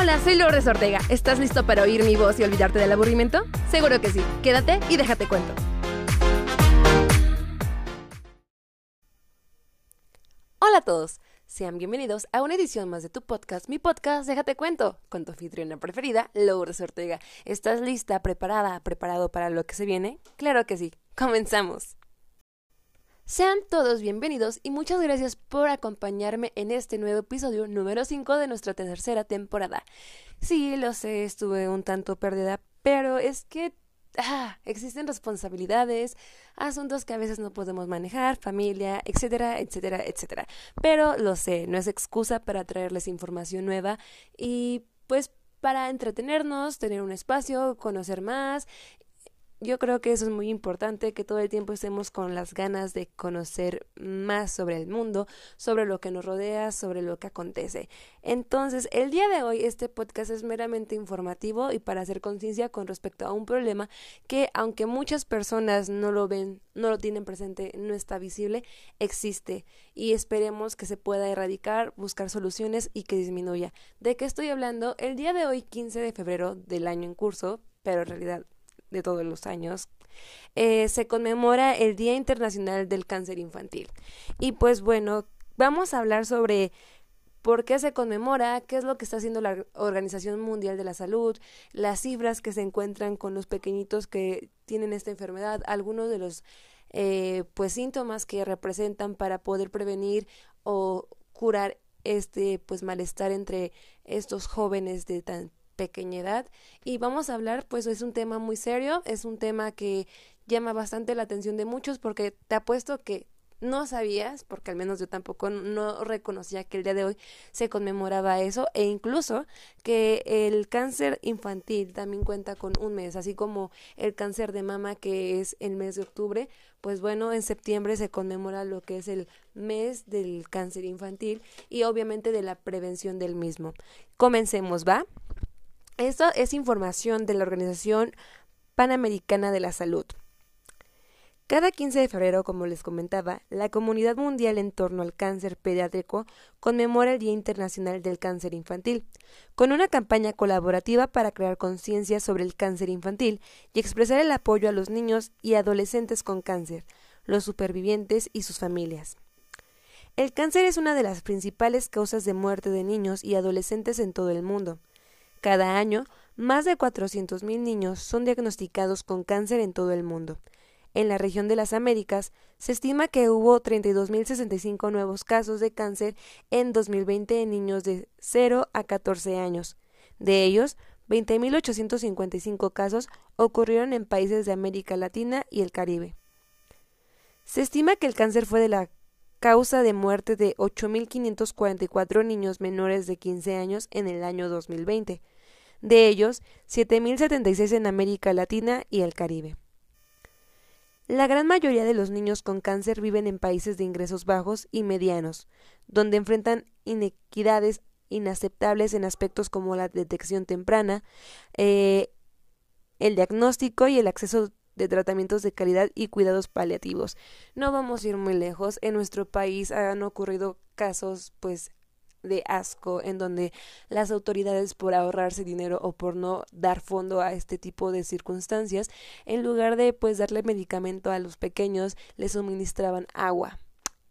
Hola, soy Lourdes Ortega. ¿Estás listo para oír mi voz y olvidarte del aburrimiento? Seguro que sí. Quédate y déjate cuento. Hola a todos. Sean bienvenidos a una edición más de tu podcast, mi podcast Déjate Cuento, con tu anfitriona preferida, Lourdes Ortega. ¿Estás lista, preparada, preparado para lo que se viene? Claro que sí. Comenzamos. Sean todos bienvenidos y muchas gracias por acompañarme en este nuevo episodio número 5 de nuestra tercera temporada. Sí, lo sé, estuve un tanto perdida, pero es que ah, existen responsabilidades, asuntos que a veces no podemos manejar, familia, etcétera, etcétera, etcétera. Pero lo sé, no es excusa para traerles información nueva y pues para entretenernos, tener un espacio, conocer más yo creo que eso es muy importante, que todo el tiempo estemos con las ganas de conocer más sobre el mundo, sobre lo que nos rodea, sobre lo que acontece. Entonces, el día de hoy este podcast es meramente informativo y para hacer conciencia con respecto a un problema que, aunque muchas personas no lo ven, no lo tienen presente, no está visible, existe y esperemos que se pueda erradicar, buscar soluciones y que disminuya. ¿De qué estoy hablando? El día de hoy, 15 de febrero del año en curso, pero en realidad de todos los años, eh, se conmemora el Día Internacional del Cáncer Infantil. Y pues bueno, vamos a hablar sobre por qué se conmemora, qué es lo que está haciendo la Organización Mundial de la Salud, las cifras que se encuentran con los pequeñitos que tienen esta enfermedad, algunos de los eh, pues síntomas que representan para poder prevenir o curar este pues malestar entre estos jóvenes de tan pequeña edad y vamos a hablar pues es un tema muy serio, es un tema que llama bastante la atención de muchos porque te apuesto que no sabías, porque al menos yo tampoco no reconocía que el día de hoy se conmemoraba eso, e incluso que el cáncer infantil también cuenta con un mes, así como el cáncer de mama que es el mes de octubre, pues bueno, en septiembre se conmemora lo que es el mes del cáncer infantil y obviamente de la prevención del mismo. Comencemos, ¿va? Esto es información de la Organización Panamericana de la Salud. Cada 15 de febrero, como les comentaba, la comunidad mundial en torno al cáncer pediátrico conmemora el Día Internacional del Cáncer Infantil, con una campaña colaborativa para crear conciencia sobre el cáncer infantil y expresar el apoyo a los niños y adolescentes con cáncer, los supervivientes y sus familias. El cáncer es una de las principales causas de muerte de niños y adolescentes en todo el mundo. Cada año, más de 400.000 niños son diagnosticados con cáncer en todo el mundo. En la región de las Américas, se estima que hubo 32.065 nuevos casos de cáncer en 2020 en niños de 0 a 14 años. De ellos, 20.855 casos ocurrieron en países de América Latina y el Caribe. Se estima que el cáncer fue de la causa de muerte de 8.544 niños menores de 15 años en el año 2020, de ellos 7.076 en América Latina y el Caribe. La gran mayoría de los niños con cáncer viven en países de ingresos bajos y medianos, donde enfrentan inequidades inaceptables en aspectos como la detección temprana, eh, el diagnóstico y el acceso de tratamientos de calidad y cuidados paliativos. No vamos a ir muy lejos. En nuestro país han ocurrido casos, pues, de asco en donde las autoridades por ahorrarse dinero o por no dar fondo a este tipo de circunstancias en lugar de pues darle medicamento a los pequeños les suministraban agua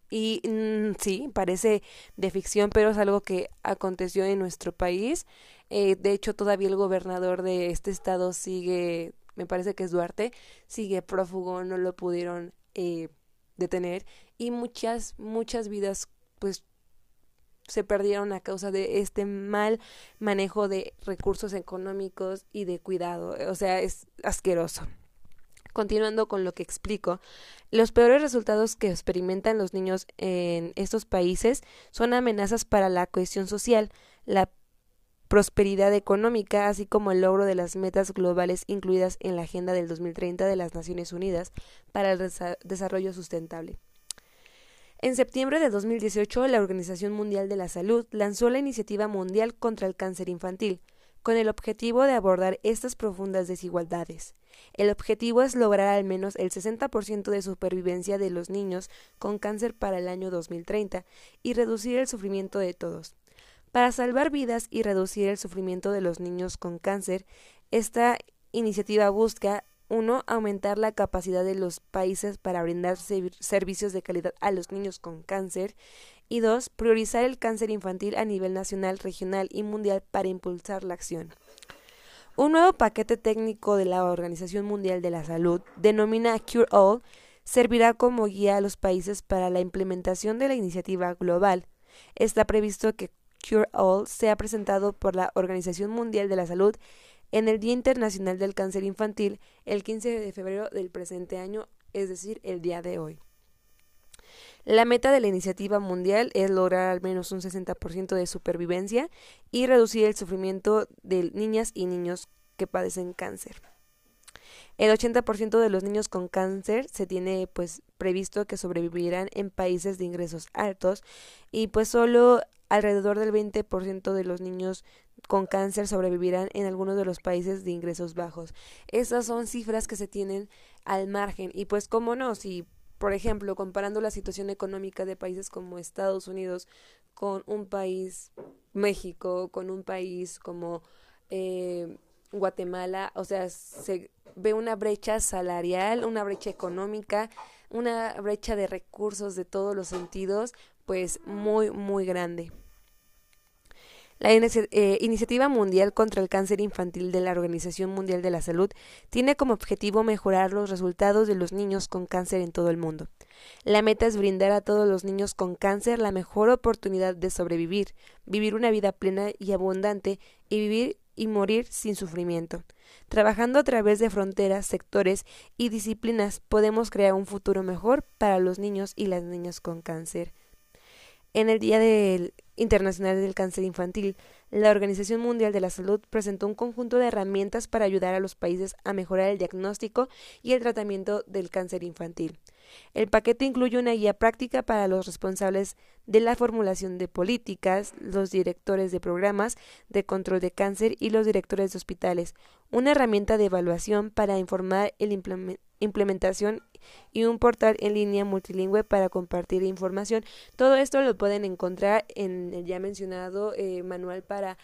y mm, sí parece de ficción pero es algo que aconteció en nuestro país eh, de hecho todavía el gobernador de este estado sigue me parece que es Duarte, sigue prófugo, no lo pudieron eh, detener y muchas, muchas vidas pues se perdieron a causa de este mal manejo de recursos económicos y de cuidado. O sea, es asqueroso. Continuando con lo que explico, los peores resultados que experimentan los niños en estos países son amenazas para la cohesión social, la prosperidad económica, así como el logro de las metas globales incluidas en la Agenda del 2030 de las Naciones Unidas para el Desarrollo Sustentable. En septiembre de 2018, la Organización Mundial de la Salud lanzó la Iniciativa Mundial contra el Cáncer Infantil, con el objetivo de abordar estas profundas desigualdades. El objetivo es lograr al menos el 60% de supervivencia de los niños con cáncer para el año 2030 y reducir el sufrimiento de todos. Para salvar vidas y reducir el sufrimiento de los niños con cáncer, esta iniciativa busca uno, aumentar la capacidad de los países para brindar servicios de calidad a los niños con cáncer. Y dos, priorizar el cáncer infantil a nivel nacional, regional y mundial para impulsar la acción. Un nuevo paquete técnico de la Organización Mundial de la Salud, denomina Cure All, servirá como guía a los países para la implementación de la iniciativa global. Está previsto que Cure All sea presentado por la Organización Mundial de la Salud en el Día Internacional del Cáncer Infantil el 15 de febrero del presente año, es decir, el día de hoy. La meta de la iniciativa mundial es lograr al menos un 60% de supervivencia y reducir el sufrimiento de niñas y niños que padecen cáncer. El 80% de los niños con cáncer se tiene pues previsto que sobrevivirán en países de ingresos altos y pues solo alrededor del 20% de los niños con cáncer sobrevivirán en algunos de los países de ingresos bajos. Esas son cifras que se tienen al margen y pues cómo no, si por ejemplo, comparando la situación económica de países como Estados Unidos con un país México, con un país como eh, Guatemala, o sea, se ve una brecha salarial, una brecha económica, una brecha de recursos de todos los sentidos, pues muy, muy grande. La eh, Iniciativa Mundial contra el Cáncer Infantil de la Organización Mundial de la Salud tiene como objetivo mejorar los resultados de los niños con cáncer en todo el mundo. La meta es brindar a todos los niños con cáncer la mejor oportunidad de sobrevivir, vivir una vida plena y abundante y vivir y morir sin sufrimiento. Trabajando a través de fronteras, sectores y disciplinas podemos crear un futuro mejor para los niños y las niñas con cáncer. En el Día Internacional del Cáncer Infantil, la Organización Mundial de la Salud presentó un conjunto de herramientas para ayudar a los países a mejorar el diagnóstico y el tratamiento del cáncer infantil. El paquete incluye una guía práctica para los responsables de la formulación de políticas, los directores de programas de control de cáncer y los directores de hospitales, una herramienta de evaluación para informar el implementación y un portal en línea multilingüe para compartir información. Todo esto lo pueden encontrar en el ya mencionado eh, manual para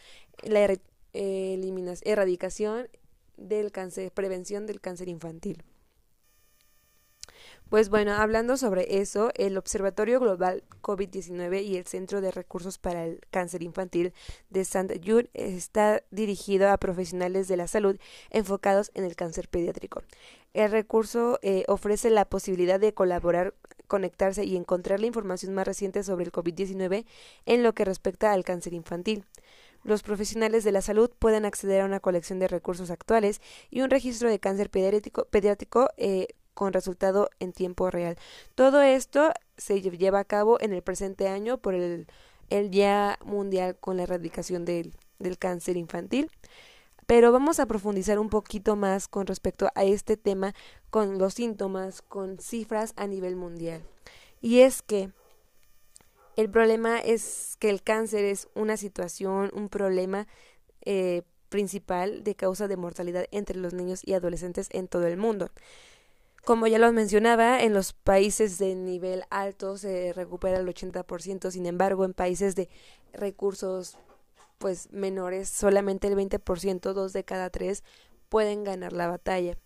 la erradicación del cáncer, prevención del cáncer infantil. Pues bueno, hablando sobre eso, el Observatorio Global COVID-19 y el Centro de Recursos para el Cáncer Infantil de St. Jude está dirigido a profesionales de la salud enfocados en el cáncer pediátrico. El recurso eh, ofrece la posibilidad de colaborar, conectarse y encontrar la información más reciente sobre el COVID-19 en lo que respecta al cáncer infantil. Los profesionales de la salud pueden acceder a una colección de recursos actuales y un registro de cáncer pediátrico, eh, con resultado en tiempo real. Todo esto se lleva a cabo en el presente año por el, Día Mundial con la Erradicación del, del Cáncer Infantil. Pero vamos a profundizar un poquito más con respecto a este tema, con los síntomas, con cifras a nivel mundial. Y es que el problema es que el cáncer es una situación, un problema eh, principal de causa de mortalidad entre los niños y adolescentes en todo el mundo. Como ya lo mencionaba, en los países de nivel alto se recupera el 80%, sin embargo, en países de recursos pues menores, solamente el 20%, dos de cada tres, pueden ganar la batalla.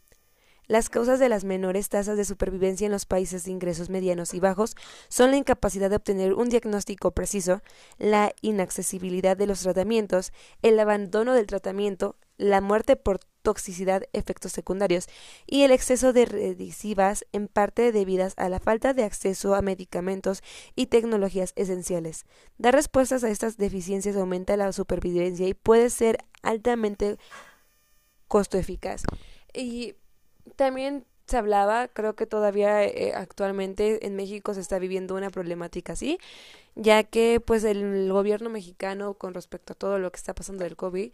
Las causas de las menores tasas de supervivencia en los países de ingresos medianos y bajos son la incapacidad de obtener un diagnóstico preciso, la inaccesibilidad de los tratamientos, el abandono del tratamiento, la muerte por toxicidad, efectos secundarios y el exceso de redicivas en parte debidas a la falta de acceso a medicamentos y tecnologías esenciales. Dar respuestas a estas deficiencias aumenta la supervivencia y puede ser altamente costo eficaz. Y también se hablaba, creo que todavía eh, actualmente en México se está viviendo una problemática así, ya que pues el gobierno mexicano con respecto a todo lo que está pasando del COVID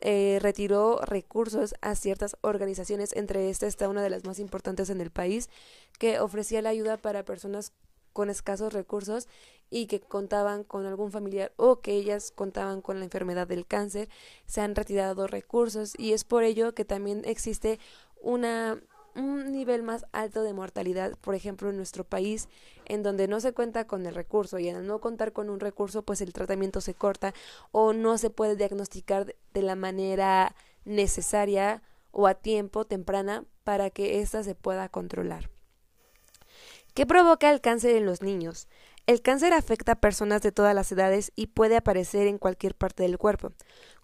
eh, retiró recursos a ciertas organizaciones, entre estas está una de las más importantes en el país, que ofrecía la ayuda para personas con escasos recursos y que contaban con algún familiar o que ellas contaban con la enfermedad del cáncer, se han retirado recursos y es por ello que también existe una un nivel más alto de mortalidad, por ejemplo, en nuestro país, en donde no se cuenta con el recurso y al no contar con un recurso, pues el tratamiento se corta o no se puede diagnosticar de la manera necesaria o a tiempo temprana para que ésta se pueda controlar. ¿Qué provoca el cáncer en los niños? El cáncer afecta a personas de todas las edades y puede aparecer en cualquier parte del cuerpo.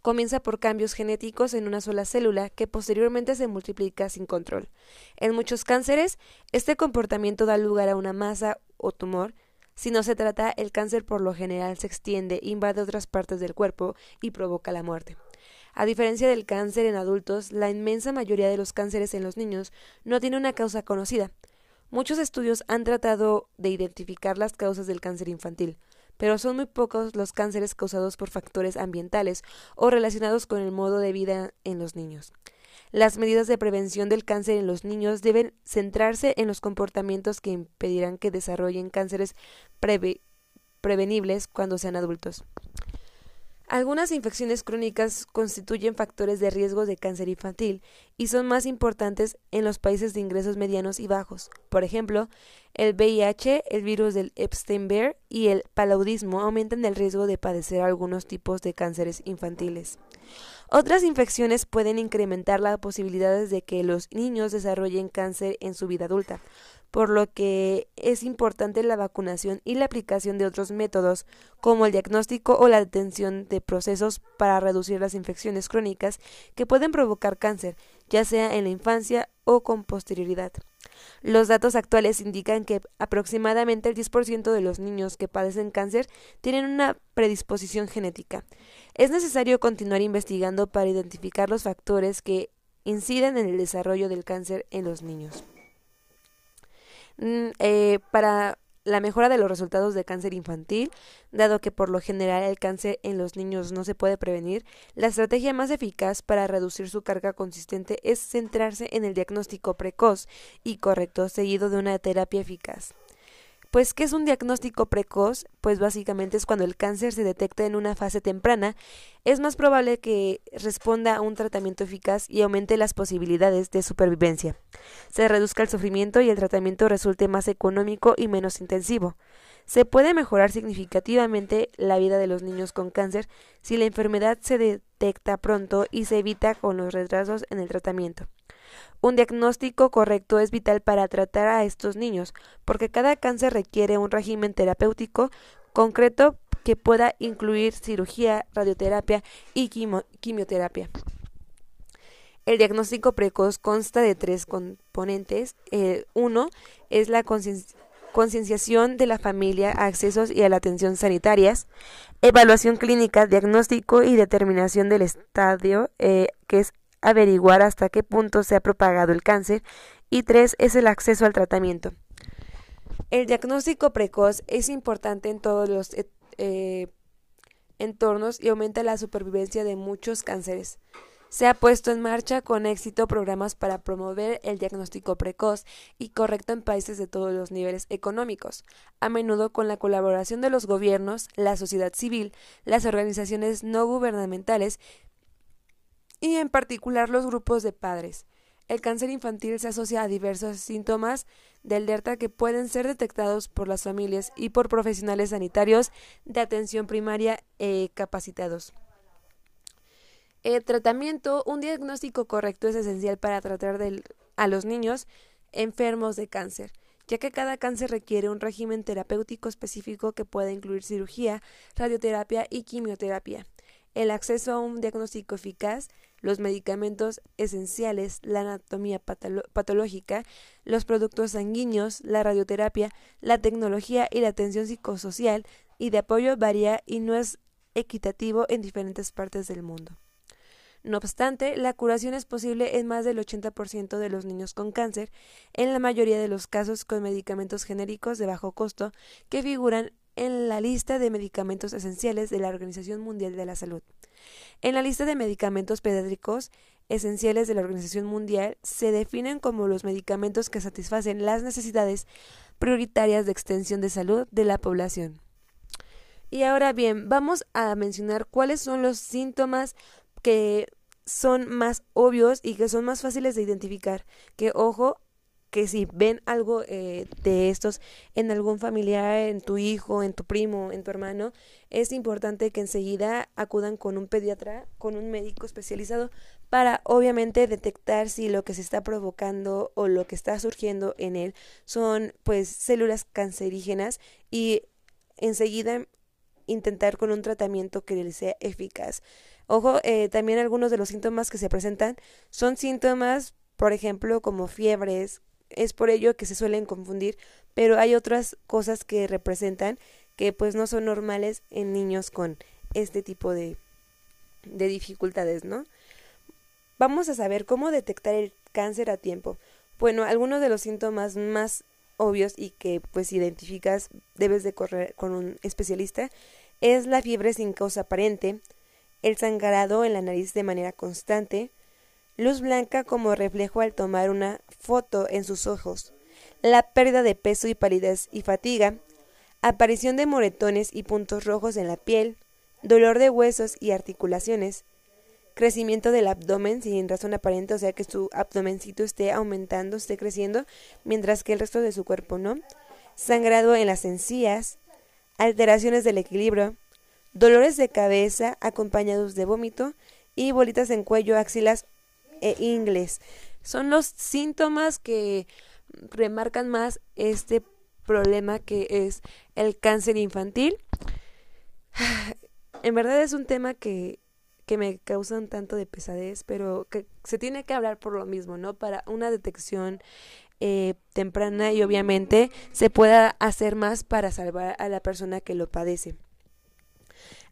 Comienza por cambios genéticos en una sola célula que posteriormente se multiplica sin control. En muchos cánceres, este comportamiento da lugar a una masa o tumor. Si no se trata, el cáncer por lo general se extiende, invade otras partes del cuerpo y provoca la muerte. A diferencia del cáncer en adultos, la inmensa mayoría de los cánceres en los niños no tiene una causa conocida. Muchos estudios han tratado de identificar las causas del cáncer infantil, pero son muy pocos los cánceres causados por factores ambientales o relacionados con el modo de vida en los niños. Las medidas de prevención del cáncer en los niños deben centrarse en los comportamientos que impedirán que desarrollen cánceres prevenibles cuando sean adultos. Algunas infecciones crónicas constituyen factores de riesgo de cáncer infantil y son más importantes en los países de ingresos medianos y bajos. Por ejemplo, el VIH, el virus del Epstein-Barr y el paludismo aumentan el riesgo de padecer algunos tipos de cánceres infantiles. Otras infecciones pueden incrementar las posibilidades de que los niños desarrollen cáncer en su vida adulta, por lo que es importante la vacunación y la aplicación de otros métodos, como el diagnóstico o la detención de procesos para reducir las infecciones crónicas que pueden provocar cáncer, ya sea en la infancia o con posterioridad. Los datos actuales indican que aproximadamente el 10% de los niños que padecen cáncer tienen una predisposición genética. Es necesario continuar investigando para identificar los factores que inciden en el desarrollo del cáncer en los niños. Mm, eh, para la mejora de los resultados de cáncer infantil, dado que por lo general el cáncer en los niños no se puede prevenir, la estrategia más eficaz para reducir su carga consistente es centrarse en el diagnóstico precoz y correcto, seguido de una terapia eficaz. Pues, ¿qué es un diagnóstico precoz? Pues básicamente es cuando el cáncer se detecta en una fase temprana, es más probable que responda a un tratamiento eficaz y aumente las posibilidades de supervivencia. Se reduzca el sufrimiento y el tratamiento resulte más económico y menos intensivo. Se puede mejorar significativamente la vida de los niños con cáncer si la enfermedad se detecta pronto y se evita con los retrasos en el tratamiento. Un diagnóstico correcto es vital para tratar a estos niños, porque cada cáncer requiere un régimen terapéutico concreto que pueda incluir cirugía, radioterapia y quimioterapia. El diagnóstico precoz consta de tres componentes. uno es la concienciación de la familia, accesos y a la atención sanitarias, evaluación clínica, diagnóstico y determinación del estadio, eh, que es averiguar hasta qué punto se ha propagado el cáncer y tres es el acceso al tratamiento. El diagnóstico precoz es importante en todos los eh, eh, entornos y aumenta la supervivencia de muchos cánceres. Se ha puesto en marcha con éxito programas para promover el diagnóstico precoz y correcto en países de todos los niveles económicos, a menudo con la colaboración de los gobiernos, la sociedad civil, las organizaciones no gubernamentales y en particular los grupos de padres. El cáncer infantil se asocia a diversos síntomas del alerta que pueden ser detectados por las familias y por profesionales sanitarios de atención primaria e capacitados. El tratamiento, un diagnóstico correcto es esencial para tratar a los niños enfermos de cáncer, ya que cada cáncer requiere un régimen terapéutico específico que puede incluir cirugía, radioterapia y quimioterapia el acceso a un diagnóstico eficaz, los medicamentos esenciales, la anatomía patológica, los productos sanguíneos, la radioterapia, la tecnología y la atención psicosocial y de apoyo varía y no es equitativo en diferentes partes del mundo. No obstante, la curación es posible en más del 80% de los niños con cáncer, en la mayoría de los casos con medicamentos genéricos de bajo costo que figuran en la lista de medicamentos esenciales de la Organización Mundial de la Salud. En la lista de medicamentos pediátricos esenciales de la Organización Mundial se definen como los medicamentos que satisfacen las necesidades prioritarias de extensión de salud de la población. Y ahora bien, vamos a mencionar cuáles son los síntomas que son más obvios y que son más fáciles de identificar. Que ojo, que si ven algo eh, de estos en algún familiar, en tu hijo, en tu primo, en tu hermano, es importante que enseguida acudan con un pediatra, con un médico especializado, para obviamente detectar si lo que se está provocando o lo que está surgiendo en él son pues células cancerígenas y enseguida intentar con un tratamiento que le sea eficaz. Ojo, eh, también algunos de los síntomas que se presentan son síntomas, por ejemplo, como fiebres, es por ello que se suelen confundir, pero hay otras cosas que representan que pues no son normales en niños con este tipo de, de dificultades, ¿no? Vamos a saber cómo detectar el cáncer a tiempo. Bueno, algunos de los síntomas más obvios y que pues identificas debes de correr con un especialista es la fiebre sin causa aparente, el sangrado en la nariz de manera constante, luz blanca como reflejo al tomar una foto en sus ojos, la pérdida de peso y palidez y fatiga, aparición de moretones y puntos rojos en la piel, dolor de huesos y articulaciones, crecimiento del abdomen sin razón aparente, o sea que su abdomencito esté aumentando, esté creciendo, mientras que el resto de su cuerpo no, sangrado en las encías, alteraciones del equilibrio, dolores de cabeza acompañados de vómito y bolitas en cuello, axilas e inglés. Son los síntomas que remarcan más este problema que es el cáncer infantil. En verdad es un tema que, que me causa un tanto de pesadez, pero que se tiene que hablar por lo mismo, ¿no? Para una detección eh, temprana y obviamente se pueda hacer más para salvar a la persona que lo padece.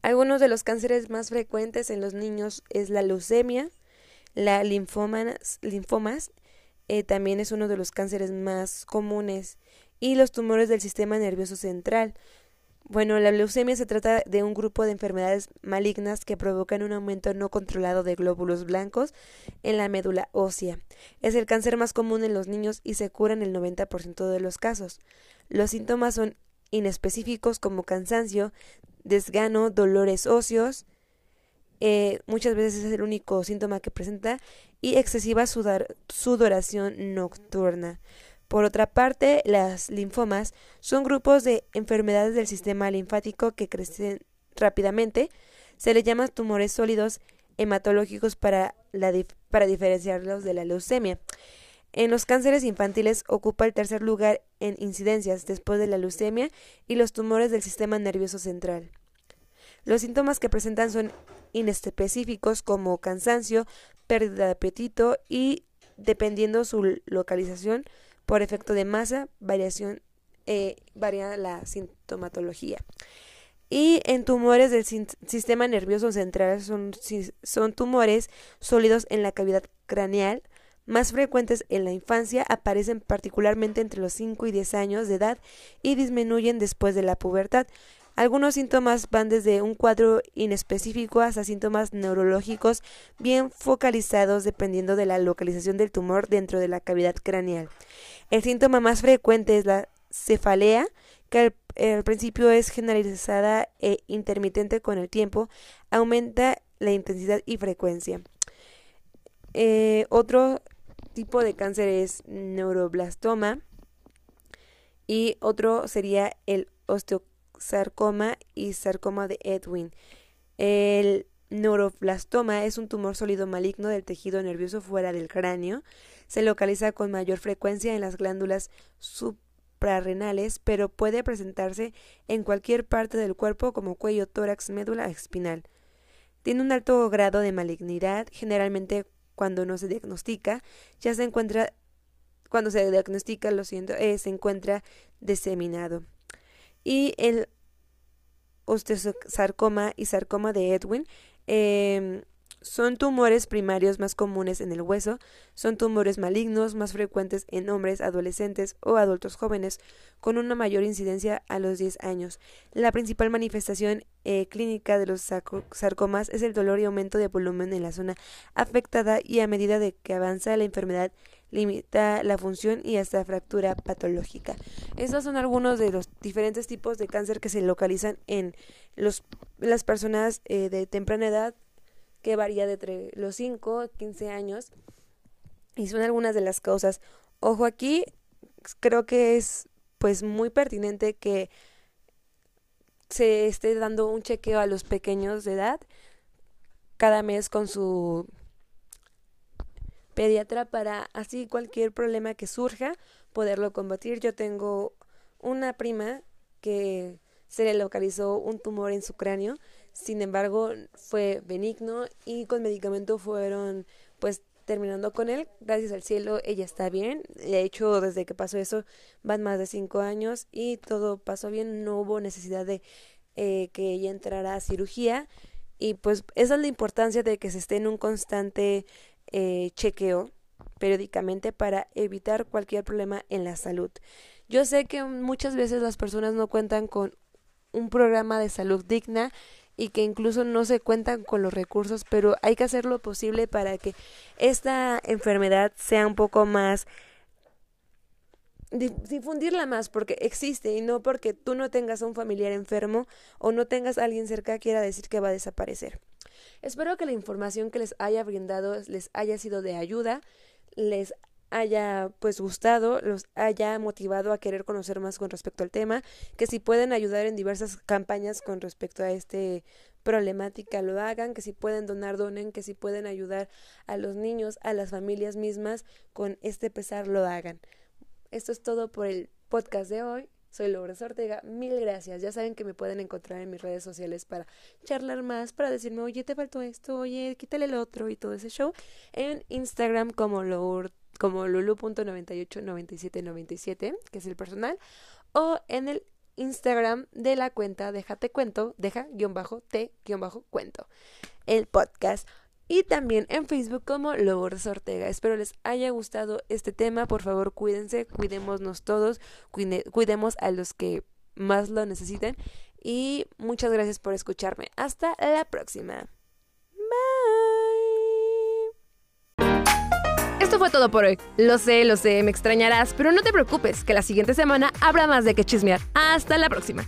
Algunos de los cánceres más frecuentes en los niños es la leucemia, la linfomas, linfomas eh, también es uno de los cánceres más comunes y los tumores del sistema nervioso central. Bueno, la leucemia se trata de un grupo de enfermedades malignas que provocan un aumento no controlado de glóbulos blancos en la médula ósea. Es el cáncer más común en los niños y se cura en el 90% de los casos. Los síntomas son inespecíficos como cansancio, desgano, dolores óseos, eh, muchas veces es el único síntoma que presenta, y excesiva sudoración nocturna. Por otra parte, las linfomas son grupos de enfermedades del sistema linfático que crecen rápidamente. Se les llama tumores sólidos hematológicos para, para diferenciarlos de la leucemia. En los cánceres infantiles ocupa el tercer lugar en incidencias después de la leucemia y los tumores del sistema nervioso central. Los síntomas que presentan son inespecíficos como cansancio, pérdida de apetito y, dependiendo su localización, por efecto de masa, variación, eh, varía la sintomatología. Y en tumores del sistema nervioso central son, son tumores sólidos en la cavidad craneal, más frecuentes en la infancia, aparecen particularmente entre los 5 y 10 años de edad y disminuyen después de la pubertad. Algunos síntomas van desde un cuadro inespecífico hasta síntomas neurológicos bien focalizados dependiendo de la localización del tumor dentro de la cavidad craneal. El síntoma más frecuente es la cefalea, que al, principio es generalizada e intermitente con el tiempo, aumenta la intensidad y frecuencia. Eh, otro tipo de cáncer es neuroblastoma y otro sería el osteoclast sarcoma y sarcoma de Edwin. El neuroblastoma es un tumor sólido maligno del tejido nervioso fuera del cráneo. Se localiza con mayor frecuencia en las glándulas suprarrenales, pero puede presentarse en cualquier parte del cuerpo como cuello, tórax, médula espinal. Tiene un alto grado de malignidad, generalmente cuando no se diagnostica, ya se encuentra cuando se diagnostica, lo siento, eh, se encuentra diseminado y el osteosarcoma y sarcoma de Edwin em, son tumores primarios más comunes en el hueso, son tumores malignos más frecuentes en hombres adolescentes o adultos jóvenes, con una mayor incidencia a los 10 años. La principal manifestación eh, clínica de los sarcomas es el dolor y aumento de volumen en la zona afectada y a medida de que avanza la enfermedad limita la función y hasta fractura patológica. Estos son algunos de los diferentes tipos de cáncer que se localizan en los, las personas eh, de temprana edad que varía de entre los 5 a 15 años. Y son algunas de las causas. Ojo aquí, creo que es pues muy pertinente que se esté dando un chequeo a los pequeños de edad cada mes con su pediatra para así cualquier problema que surja poderlo combatir. Yo tengo una prima que se le localizó un tumor en su cráneo, sin embargo fue benigno y con medicamento fueron pues terminando con él, gracias al cielo ella está bien, de hecho desde que pasó eso van más de cinco años y todo pasó bien, no hubo necesidad de eh, que ella entrara a cirugía. Y pues esa es la importancia de que se esté en un constante eh, chequeo periódicamente para evitar cualquier problema en la salud. Yo sé que muchas veces las personas no cuentan con un programa de salud digna y que incluso no se cuentan con los recursos, pero hay que hacer lo posible para que esta enfermedad sea un poco más difundirla más porque existe y no porque tú no tengas a un familiar enfermo o no tengas a alguien cerca quiera decir que va a desaparecer. Espero que la información que les haya brindado les haya sido de ayuda, les haya pues gustado, los haya motivado a querer conocer más con respecto al tema, que si pueden ayudar en diversas campañas con respecto a este problemática lo hagan, que si pueden donar, donen, que si pueden ayudar a los niños, a las familias mismas con este pesar lo hagan. Esto es todo por el podcast de hoy. Soy Lourdes Ortega, mil gracias. Ya saben que me pueden encontrar en mis redes sociales para charlar más, para decirme, oye, te faltó esto, oye, quítale el otro y todo ese show. En Instagram como como lulu.989797, que es el personal, o en el Instagram de la cuenta Déjate Cuento, deja guion bajo te guion bajo cuento, el podcast. Y también en Facebook como Lourdes Ortega. Espero les haya gustado este tema. Por favor, cuídense, cuidémonos todos, cuidemos a los que más lo necesiten. Y muchas gracias por escucharme. Hasta la próxima. Esto fue todo por hoy. Lo sé, lo sé, me extrañarás, pero no te preocupes, que la siguiente semana habrá más de que chismear. Hasta la próxima.